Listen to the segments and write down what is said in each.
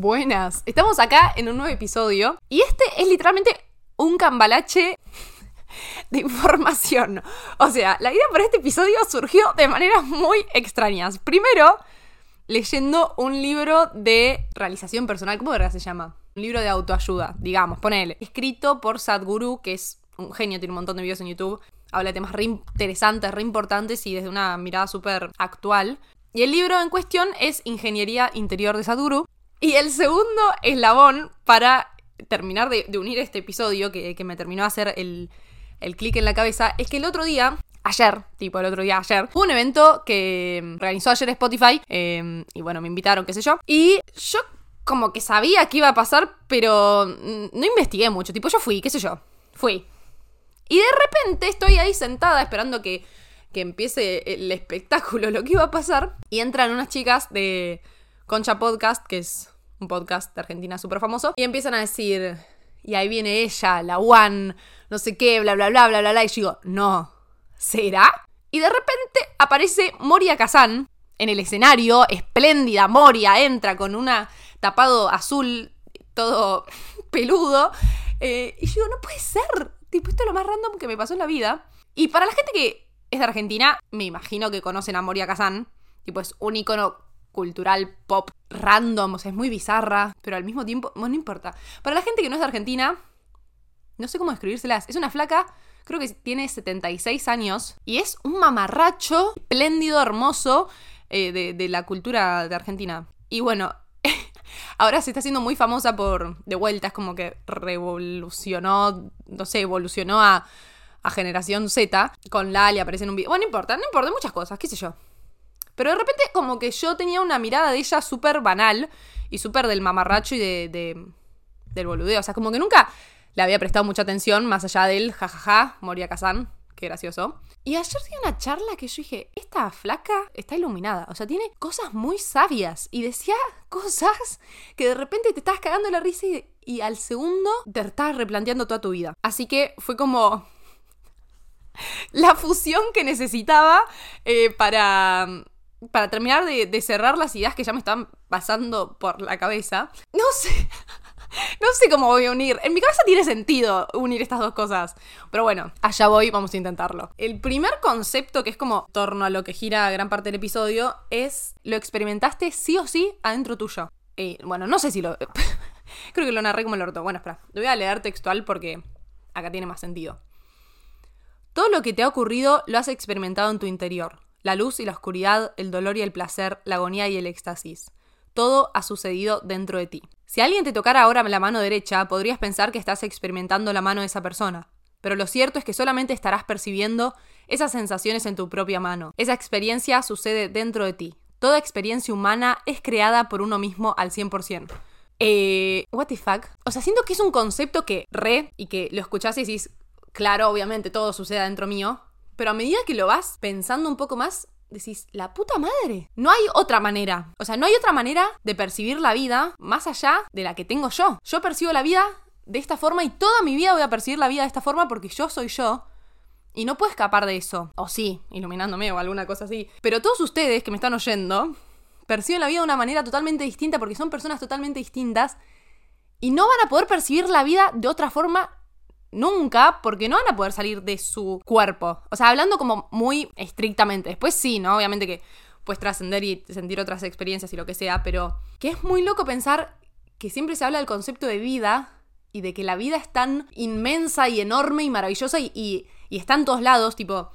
Buenas. Estamos acá en un nuevo episodio y este es literalmente un cambalache de información. O sea, la idea para este episodio surgió de maneras muy extrañas. Primero, leyendo un libro de realización personal, ¿cómo se llama? Un libro de autoayuda, digamos, ponele. Escrito por Sadhguru, que es un genio, tiene un montón de videos en YouTube. Habla de temas re interesantes, re importantes y desde una mirada súper actual. Y el libro en cuestión es Ingeniería Interior de Sadhguru. Y el segundo eslabón para terminar de, unir este episodio, que, me terminó de hacer el, el clic en la cabeza, es que el otro día, ayer, tipo el otro día, ayer, hubo un evento que realizó ayer Spotify, em, y bueno, me invitaron, qué sé yo, y yo como que sabía que iba a pasar, pero no investigué mucho, tipo yo fui, qué sé yo, fui. Y de repente estoy ahí sentada esperando que, que empiece el espectáculo, lo que iba a pasar, y entran unas chicas de Concha Podcast, que es un podcast de Argentina súper famoso, y empiezan a decir, y ahí viene ella, la One, no sé qué, bla, bla, bla, bla, bla, bla, y yo digo, no, ¿será? Y de repente aparece Moria Kazan en el escenario, espléndida Moria, entra con una tapado azul, todo peludo, eh, y yo digo, no puede ser, tipo, esto es lo más random que me pasó en la vida. Y para la gente que es de Argentina, me imagino que conocen a Moria Kazan, tipo, es un icono cultural pop random, o sea, es muy bizarra, pero al mismo tiempo, bueno, no importa. Para la gente que no es de Argentina, no sé cómo describírselas, es una flaca, creo que tiene 76 años, y es un mamarracho espléndido, hermoso eh, de, la cultura de Argentina. Y bueno, ahora se está haciendo muy famosa por, de vuelta, es como que revolucionó, no sé, evolucionó a, a Generación Z, con Lali aparece en un video, bueno, no importa, no importa, muchas cosas, qué sé yo. Pero de repente como que yo tenía una mirada de ella súper banal y súper del mamarracho y de, del boludeo. O sea, como que nunca le había prestado mucha atención más allá del jajaja, Moria Kazan. Qué gracioso. Y ayer di una charla que yo dije, esta flaca está iluminada. O sea, tiene cosas muy sabias. Y decía cosas que de repente te estás cagando la risa y, al segundo te estás replanteando toda tu vida. Así que fue como la fusión que necesitaba eh, para para terminar de, cerrar las ideas que ya me están pasando por la cabeza, no sé. No sé cómo voy a unir. En mi cabeza tiene sentido unir estas dos cosas. Pero bueno, allá voy, vamos a intentarlo. El primer concepto, que es como torno a lo que gira gran parte del episodio, es lo experimentaste sí o sí adentro tuyo. Y bueno, no sé si lo. Creo que lo narré como el orto. Bueno, espera. Lo voy a leer textual porque acá tiene más sentido. Todo lo que te ha ocurrido lo has experimentado en tu interior la luz y la oscuridad, el dolor y el placer, la agonía y el éxtasis. Todo ha sucedido dentro de ti. Si alguien te tocara ahora la mano derecha, podrías pensar que estás experimentando la mano de esa persona. Pero lo cierto es que solamente estarás percibiendo esas sensaciones en tu propia mano. Esa experiencia sucede dentro de ti. Toda experiencia humana es creada por uno mismo al 100%. Eh, what the fuck? O sea, siento que es un concepto que re y que lo escuchás y decís, claro, obviamente todo sucede dentro mío, pero a medida que lo vas pensando un poco más, decís, la puta madre. No hay otra manera. O sea, no hay otra manera de percibir la vida más allá de la que tengo yo. Yo percibo la vida de esta forma y toda mi vida voy a percibir la vida de esta forma porque yo soy yo. Y no puedo escapar de eso. O sí, iluminándome o alguna cosa así. Pero todos ustedes que me están oyendo perciben la vida de una manera totalmente distinta porque son personas totalmente distintas y no van a poder percibir la vida de otra forma nunca porque no van a poder salir de su cuerpo. O sea, hablando como muy estrictamente. Después sí, ¿no? Obviamente que puedes trascender y sentir otras experiencias y lo que sea, pero que es muy loco pensar que siempre se habla del concepto de vida y de que la vida es tan inmensa y enorme y maravillosa y, y, está en todos lados, tipo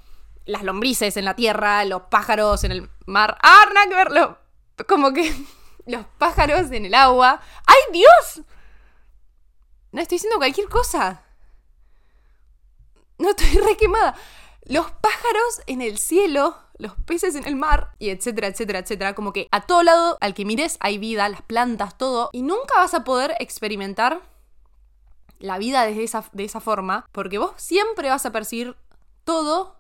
las lombrices en la tierra, los pájaros en el mar. ¡Ah, nada que verlo! Como que los pájaros en el agua. ¡Ay, Dios! No estoy diciendo cualquier cosa. No estoy re quemada. Los pájaros en el cielo, los peces en el mar, y etcétera, etcétera, etcétera. Como que a todo lado al que mires hay vida, las plantas, todo. Y nunca vas a poder experimentar la vida desde esa, de esa forma, porque vos siempre vas a percibir todo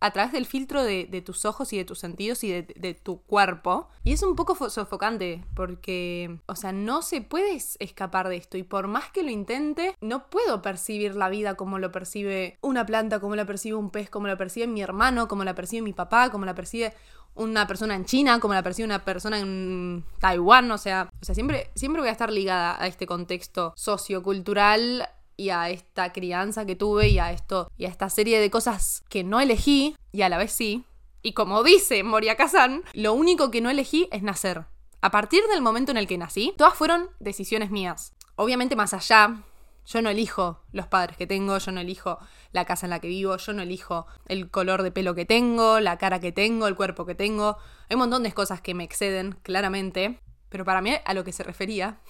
a través del filtro de, tus ojos y de tus sentidos y de, tu cuerpo. Y es un poco sofocante porque, o sea, no se puede escapar de esto y por más que lo intente, no puedo percibir la vida como lo percibe una planta, como la percibe un pez, como la percibe mi hermano, como la percibe mi papá, como la percibe una persona en China, como la percibe una persona en Taiwán, o sea, o sea siempre, siempre voy a estar ligada a este contexto sociocultural y a esta crianza que tuve y a esto y a esta serie de cosas que no elegí y a la vez sí. Y como dice Moria Kazan, lo único que no elegí es nacer. A partir del momento en el que nací, todas fueron decisiones mías. Obviamente más allá, yo no elijo los padres que tengo, yo no elijo la casa en la que vivo, yo no elijo el color de pelo que tengo, la cara que tengo, el cuerpo que tengo. Hay un montón de cosas que me exceden, claramente. Pero para mí, a lo que se refería,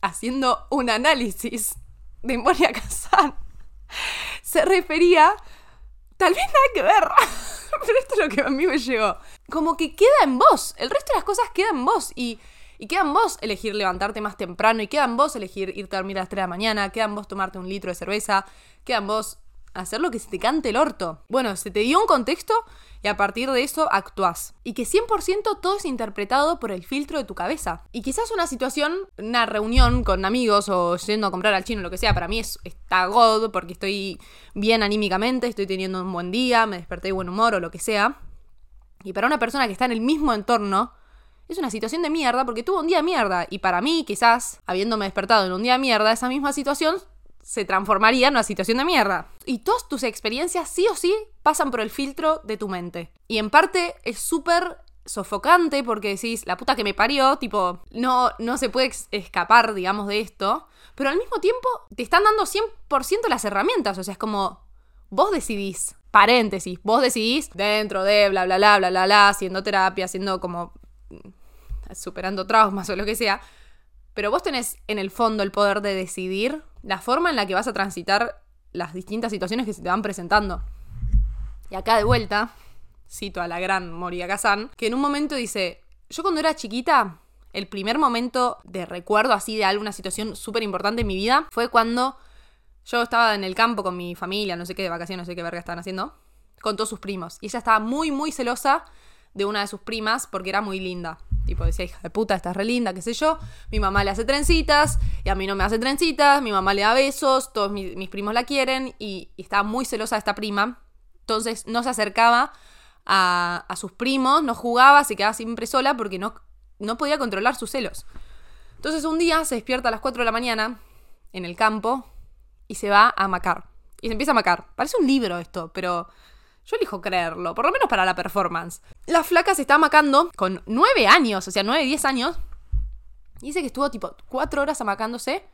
haciendo un análisis de Kazan, se refería, tal vez nada que ver, pero esto es lo que a mí me llegó. Como que queda en vos, el resto de las cosas quedan en vos y, y queda en vos elegir levantarte más temprano y queda en vos elegir irte a dormir a las 3 de la mañana, queda en vos tomarte un litro de cerveza, queda en vos hacer lo que se te cante el orto. Bueno, se te dio un contexto y a partir de eso actuás. Y que 100% todo es interpretado por el filtro de tu cabeza. Y quizás una situación, una reunión con amigos o yendo a comprar al chino, lo que sea, para mí es, está god porque estoy bien anímicamente, estoy teniendo un buen día, me desperté de buen humor o lo que sea. Y para una persona que está en el mismo entorno, es una situación de mierda porque tuvo un día de mierda. Y para mí, quizás, habiéndome despertado en un día de mierda, esa misma situación se transformaría en una situación de mierda. Y todas tus experiencias sí o sí pasan por el filtro de tu mente. Y en parte es súper sofocante porque decís, la puta que me parió, tipo, no, no se puede escapar, digamos, de esto. Pero al mismo tiempo te están dando 100% las herramientas. O sea, es como, vos decidís, paréntesis, vos decidís dentro de bla, bla, bla, bla, bla, bla, haciendo terapia, haciendo como, mm, superando traumas o lo que sea. Pero vos tenés en el fondo el poder de decidir la forma en la que vas a transitar las distintas situaciones que se te van presentando. Y acá de vuelta, cito a la gran Moria Kazan, que en un momento dice, yo cuando era chiquita, el primer momento de recuerdo así de alguna situación súper importante en mi vida fue cuando yo estaba en el campo con mi familia, no sé qué, de vacaciones, no sé qué verga estaban haciendo, con todos sus primos. Y ella estaba muy, muy celosa de una de sus primas porque era muy linda. Tipo, decía, hija de puta, estás re linda, qué sé yo. Mi mamá le hace trencitas y a mí no me hace trencitas. Mi mamá le da besos, todos mis, primos la quieren y, estaba muy celosa de esta prima. Entonces no se acercaba a, sus primos, no jugaba, se quedaba siempre sola porque no, no podía controlar sus celos. Entonces un día se despierta a las 4 de la mañana en el campo y se va a macar. Y se empieza a macar. Parece un libro esto, pero yo elijo creerlo, por lo menos para la performance. La flaca se está amacando con nueve años, o sea, nueve, diez años. Dice que estuvo tipo cuatro horas amacándose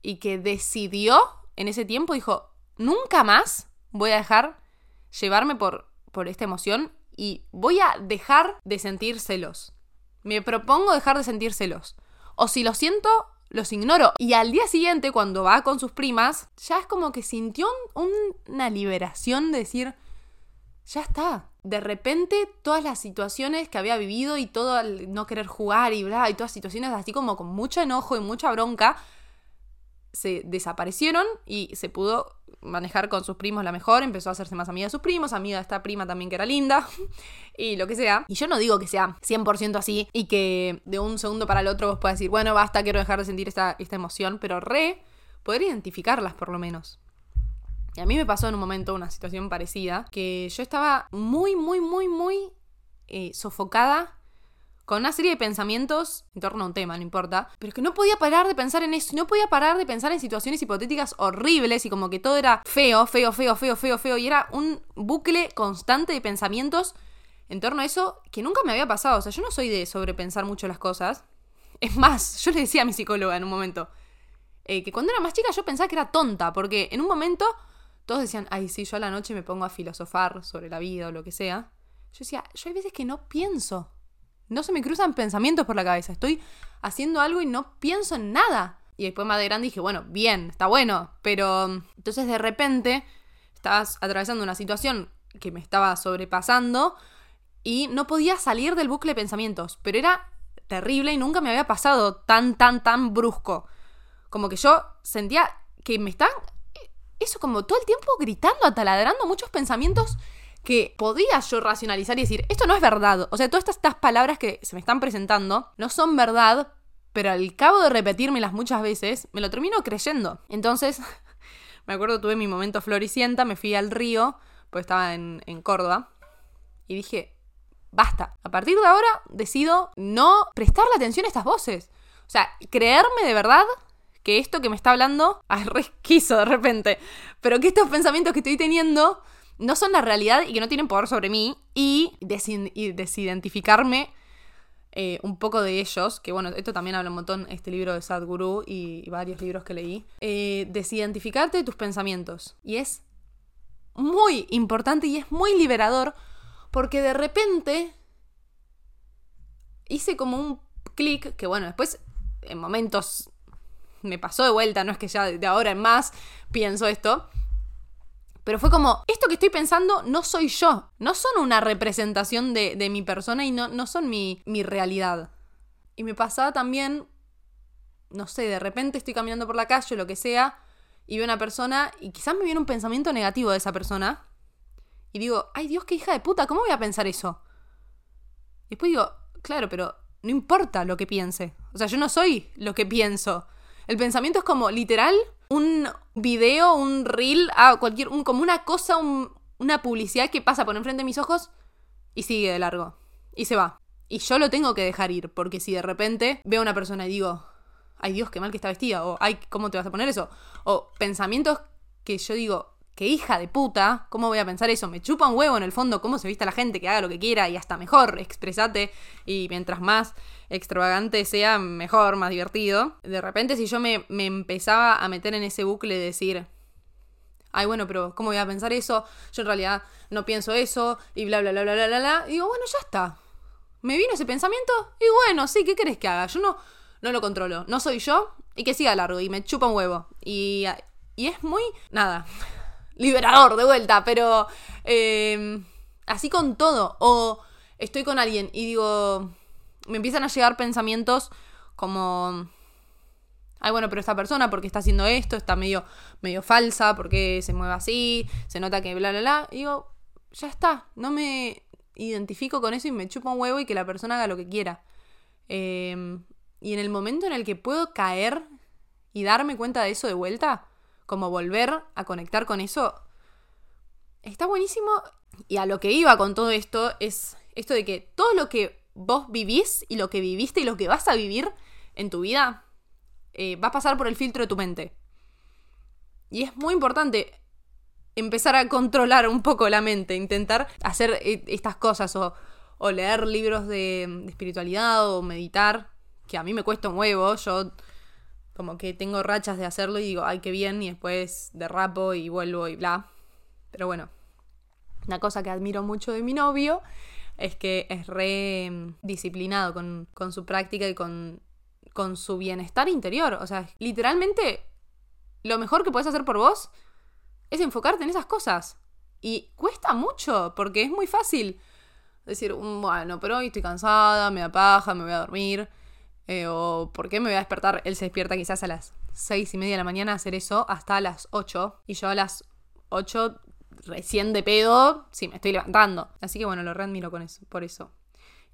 y que decidió en ese tiempo, dijo, nunca más voy a dejar llevarme por, por esta emoción y voy a dejar de sentir celos. Me propongo dejar de sentir celos. O si lo siento, los ignoro. Y al día siguiente, cuando va con sus primas, ya es como que sintió una liberación de decir, ya está. De repente todas las situaciones que había vivido y todo el no querer jugar y bla, y todas situaciones así como con mucho enojo y mucha bronca, se desaparecieron y se pudo manejar con sus primos la mejor, empezó a hacerse más amiga de sus primos, amiga de esta prima también que era linda, y lo que sea. Y yo no digo que sea 100% así y que de un segundo para el otro vos puedas decir, bueno, basta, quiero dejar de sentir esta, esta emoción, pero re, poder identificarlas por lo menos. Y a mí me pasó en un momento una situación parecida, que yo estaba muy, muy, muy, muy eh, sofocada con una serie de pensamientos en torno a un tema, no importa, pero que no podía parar de pensar en eso, no podía parar de pensar en situaciones hipotéticas horribles y como que todo era feo, feo, feo, feo, feo, feo, y era un bucle constante de pensamientos en torno a eso que nunca me había pasado. O sea, yo no soy de sobrepensar mucho las cosas. Es más, yo le decía a mi psicóloga en un momento eh, que cuando era más chica yo pensaba que era tonta, porque en un momento todos decían, ay, sí, yo a la noche me pongo a filosofar sobre la vida o lo que sea. Yo decía, yo hay veces que no pienso. No se me cruzan pensamientos por la cabeza. Estoy haciendo algo y no pienso en nada. Y después más de grande dije, bueno, bien, está bueno. Pero mm, entonces de repente estabas atravesando una situación que me estaba sobrepasando y no podía salir del bucle de pensamientos. Pero era terrible y nunca me había pasado tan, tan, tan brusco. Como que yo sentía que me están eso como todo el tiempo gritando, ataladrando muchos pensamientos que podía yo racionalizar y decir, esto no es verdad. O sea, todas estas, palabras que se me están presentando no son verdad, pero al cabo de repetírmelas muchas veces, me lo termino creyendo. Entonces, me acuerdo, tuve mi momento floricienta, me fui al río, pues estaba en, en Córdoba, y dije, basta. A partir de ahora decido no prestarle atención a estas voces. O sea, creerme de verdad que esto que me está hablando, es resquizo de repente, pero que estos pensamientos que estoy teniendo no son la realidad y que no tienen poder sobre mí y, desidentificarme eh, un poco de ellos, que bueno, esto también habla un montón este libro de Sadhguru y, varios libros que leí, eh, desidentificarte de tus pensamientos. Y es muy importante y es muy liberador porque de repente hice como un clic que bueno, después en momentos me pasó de vuelta, no es que ya de ahora en más pienso esto, pero fue como, esto que estoy pensando no soy yo, no son una representación de, mi persona y no, no son mi, mi realidad. Y me pasaba también, no sé, de repente estoy caminando por la calle o lo que sea, y veo una persona y quizás me viene un pensamiento negativo de esa persona. Y digo, ay Dios, qué hija de puta, ¿cómo voy a pensar eso? Y después digo, claro, pero no importa lo que piense. O sea, yo no soy lo que pienso. El pensamiento es como literal un video, un reel, ah, cualquier, un, como una cosa, una publicidad que pasa por enfrente de mis ojos y sigue de largo. Y se va. Y yo lo tengo que dejar ir, porque si de repente veo a una persona y digo, ay Dios, qué mal que está vestida, o ay, ¿cómo te vas a poner eso? O pensamientos que yo digo, qué hija de puta, ¿cómo voy a pensar eso? Me chupa un huevo en el fondo cómo se vista la gente, que haga lo que quiera y hasta mejor, expresate y mientras más extravagante sea, mejor, más divertido. De repente si yo me, me empezaba a meter en ese bucle de decir, ay bueno, pero ¿cómo voy a pensar eso? Yo en realidad no pienso eso y bla, bla, bla, bla, bla, bla, bla. Y digo, bueno, ya está. Me vino ese pensamiento y bueno, sí, ¿qué querés que haga? Yo no, no lo controlo, no soy yo y que siga largo y me chupa un huevo. Y, y es muy, nada, liberador de vuelta, pero em, así con todo. O estoy con alguien y digo, me empiezan a llegar pensamientos como, ay bueno, pero esta persona, porque está haciendo esto? Está medio, medio falsa, porque se mueve así? Se nota que bla, bla, bla. Digo, ya está, no me identifico con eso y me chupa un huevo y que la persona haga lo que quiera. Em, y en el momento en el que puedo caer y darme cuenta de eso de vuelta, como volver a conectar con eso, está buenísimo. Y a lo que iba con todo esto es esto de que todo lo que vos vivís y lo que viviste y lo que vas a vivir en tu vida eh, va a pasar por el filtro de tu mente. Y es muy importante empezar a controlar un poco la mente, intentar hacer eh, estas cosas o, leer libros de, de, espiritualidad o meditar, que a mí me cuesta un huevo, yo como que tengo rachas de hacerlo y digo, ay, qué bien, y después derrapo y vuelvo y bla. Pero bueno, una cosa que admiro mucho de mi novio es que es re mm, disciplinado con, su práctica y con, con su bienestar interior. O sea, literalmente lo mejor que puedes hacer por vos es enfocarte en esas cosas. Y cuesta mucho, porque es muy fácil decir, mm, bueno, pero hoy estoy cansada, me da paja, me voy a dormir. Eh, o ¿por qué me voy a despertar? Él se despierta quizás a las seis y media de la mañana a hacer eso hasta las 8. Y yo a las 8 recién de pedo, sí, me estoy levantando. Así que bueno, lo readmiro con eso, por eso.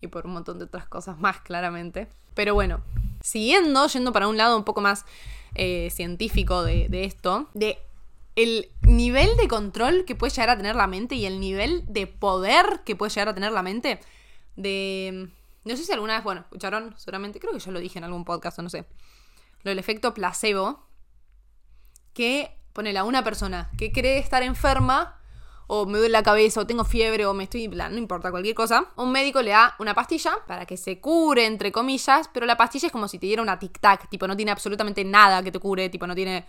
Y por un montón de otras cosas más, claramente. Pero bueno, siguiendo, yendo para un lado un poco más eh, científico de, de esto, de el nivel de control que puede llegar a tener la mente y el nivel de poder que puede llegar a tener la mente de no sé si alguna vez, bueno, escucharon seguramente, creo que yo lo dije en algún podcast o no sé. Lo del efecto placebo. Que ponele a una persona que cree estar enferma, o me duele la cabeza, o tengo fiebre, o me estoy, no importa, cualquier cosa. Un médico le da una pastilla para que se cure, entre comillas, pero la pastilla es como si te diera una tic-tac, tipo, no tiene absolutamente nada que te cure, tipo, no tiene,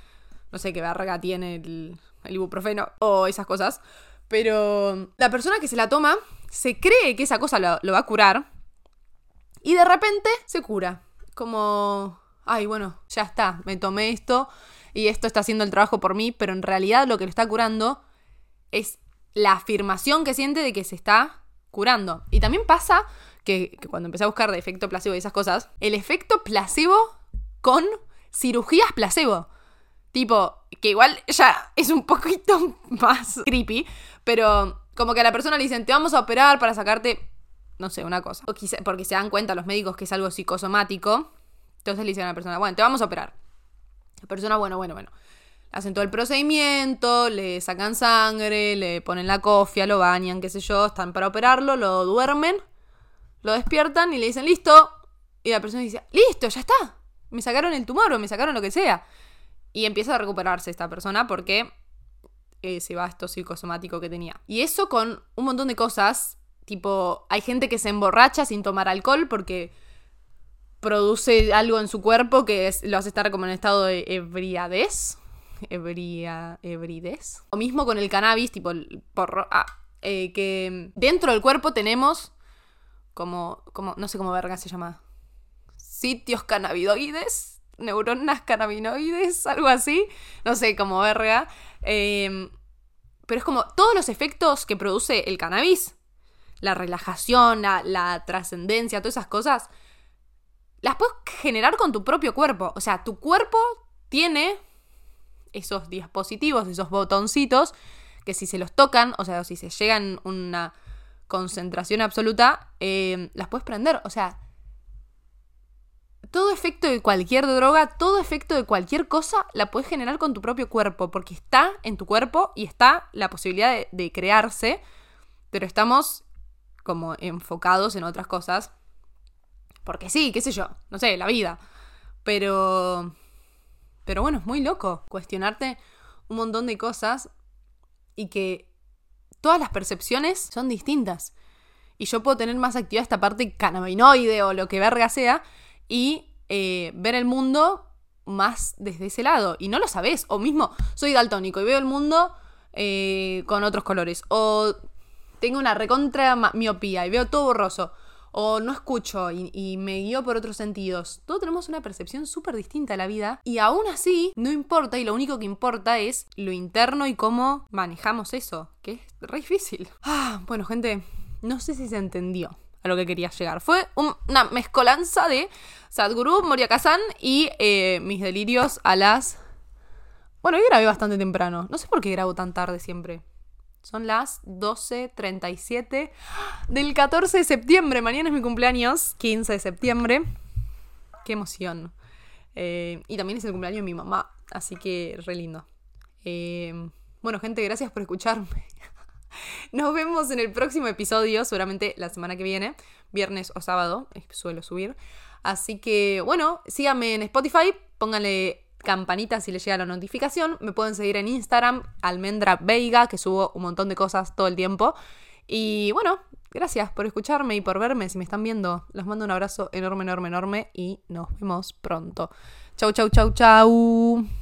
no sé qué verga tiene el, ibuprofeno, o esas cosas. Pero la persona que se la toma se cree que esa cosa lo va a curar, y de repente se cura. Como, ay, bueno, ya está, me tomé esto y esto está haciendo el trabajo por mí, pero en realidad lo que le está curando es la afirmación que siente de que se está curando. Y también pasa que, cuando empecé a buscar de efecto placebo y esas cosas, el efecto placebo con cirugías placebo. Tipo, que igual ya es un poquito más creepy, pero como que a la persona le dicen, te vamos a operar para sacarte no sé, una cosa. O porque se dan cuenta los médicos que es algo psicosomático. Entonces le dicen a la persona, bueno, te vamos a operar. La persona, bueno, bueno, bueno. Hacen todo el procedimiento, le sacan sangre, le ponen la cofia, lo bañan, qué sé yo, están para operarlo, lo duermen. Lo despiertan y le dicen, listo. Y la persona dice, listo, ya está. Me sacaron el tumor o me sacaron lo que sea. Y empieza a recuperarse esta persona porque eh, se va esto psicosomático que tenía. Y eso con un montón de cosas. Tipo, hay gente que se emborracha sin tomar alcohol porque produce algo en su cuerpo que lo hace estar como en estado de ebriadez. Ebria, ebridez. O mismo con el cannabis, tipo el porro. Ah, eh, que dentro del cuerpo tenemos como, como, no sé cómo verga se llama. Sitios cannabinoides, neuronas cannabinoides, algo así. No sé cómo verga. Em, pero es como todos los efectos que produce el cannabis, la relajación, la, trascendencia, todas esas cosas, las puedes generar con tu propio cuerpo. O sea, tu cuerpo tiene esos dispositivos, esos botoncitos, que si se los tocan, o sea, si se llegan una concentración absoluta, eh, las puedes prender. O sea, todo efecto de cualquier droga, todo efecto de cualquier cosa, la puedes generar con tu propio cuerpo, porque está en tu cuerpo y está la posibilidad de crearse, pero estamos como enfocados en otras cosas. Porque sí, qué sé yo, no sé, la vida. Pero pero bueno, es muy loco cuestionarte un montón de cosas y que todas las percepciones son distintas. Y yo puedo tener más activada esta parte cannabinoide o lo que verga sea y eh, ver el mundo más desde ese lado. Y no lo sabes. O mismo, soy daltónico y veo el mundo eh, con otros colores. O tengo una recontra miopía y veo todo borroso o no escucho y, me guío por otros sentidos. Todos tenemos una percepción súper distinta de la vida y aún así no importa y lo único que importa es lo interno y cómo manejamos eso, que es re difícil. Ah, bueno, gente, no sé si se entendió a lo que quería llegar. Fue una mezcolanza de Sadhguru, Moria Kazan y eh, mis delirios a las... Bueno, hoy grabé bastante temprano. No sé por qué grabo tan tarde siempre. Son las 12.37 del 14 de septiembre. Mañana es mi cumpleaños, 15 de septiembre. Qué emoción. Eh, y también es el cumpleaños de mi mamá, así que re lindo. Eh, bueno, gente, gracias por escucharme. Nos vemos en el próximo episodio, seguramente la semana que viene, viernes o sábado, suelo subir. Así que, bueno, síganme en Spotify, pónganle campanita si les llega la notificación. Me pueden seguir en Instagram, almendra veiga, que subo un montón de cosas todo el tiempo. Y bueno, gracias por escucharme y por verme. Si me están viendo, les mando un abrazo enorme, enorme, enorme y nos vemos pronto. Chau, chau, chau, chau.